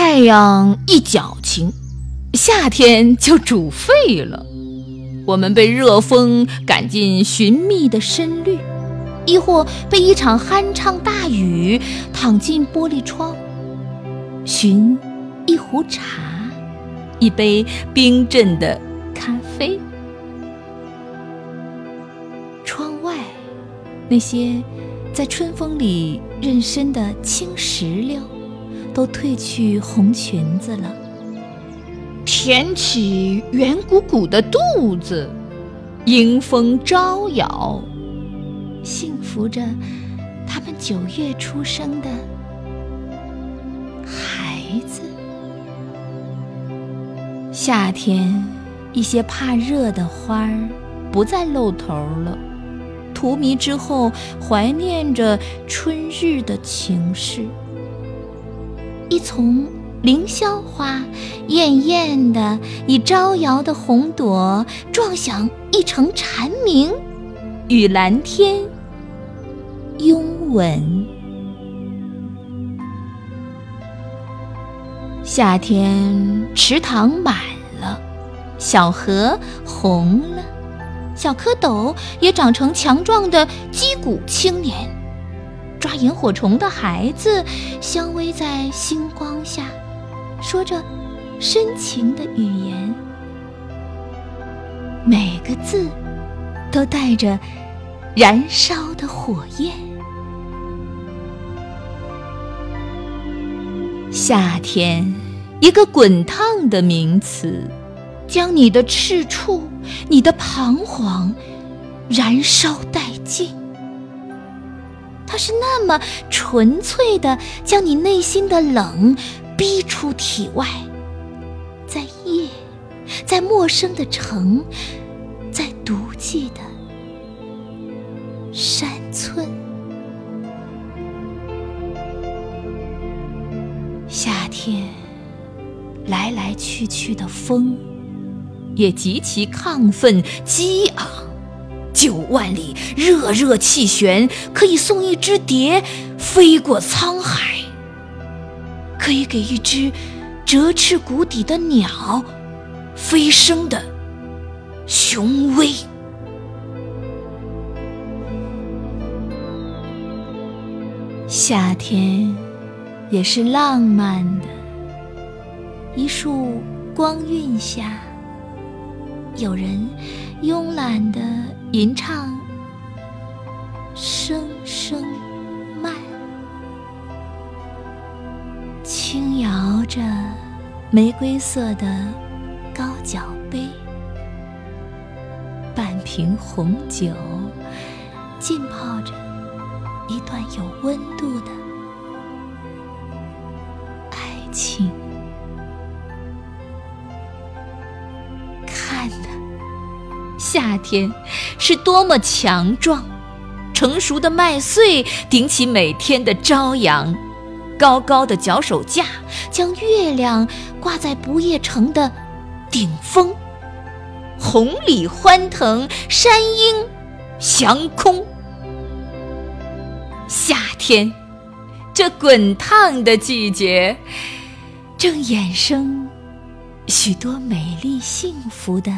太阳一矫情，夏天就煮沸了。我们被热风赶进寻觅的深绿，亦或被一场酣畅大雨躺进玻璃窗，寻一壶茶，一杯冰镇的咖啡。窗外那些在春风里妊娠的青石榴。都褪去红裙子了，填起圆鼓鼓的肚子，迎风招摇，幸福着他们九月出生的孩子。夏天，一些怕热的花儿不再露头了，荼蘼之后，怀念着春日的情事。一丛凌霄花，艳艳的，以招摇的红朵撞响一城蝉鸣，与蓝天拥吻。夏天池塘满了，小河红了，小蝌蚪也长成强壮的击鼓青年。抓萤火虫的孩子，相偎在星光下，说着深情的语言，每个字都带着燃烧的火焰。夏天，一个滚烫的名词，将你的赤处、你的彷徨燃烧殆尽。它是那么纯粹的，将你内心的冷逼出体外，在夜，在陌生的城，在独寂的山村。夏天，来来去去的风，也极其亢奋激昂。九万里热热气旋，可以送一只蝶飞过沧海，可以给一只折翅谷底的鸟飞升的雄威。夏天也是浪漫的，一束光晕下，有人慵懒的。吟唱，声声慢，轻摇着玫瑰色的高脚杯，半瓶红酒，浸泡着一段有温度的爱情。夏天是多么强壮！成熟的麦穗顶起每天的朝阳，高高的脚手架将月亮挂在不夜城的顶峰。红鲤欢腾，山鹰翔空。夏天，这滚烫的季节，正衍生许多美丽幸福的。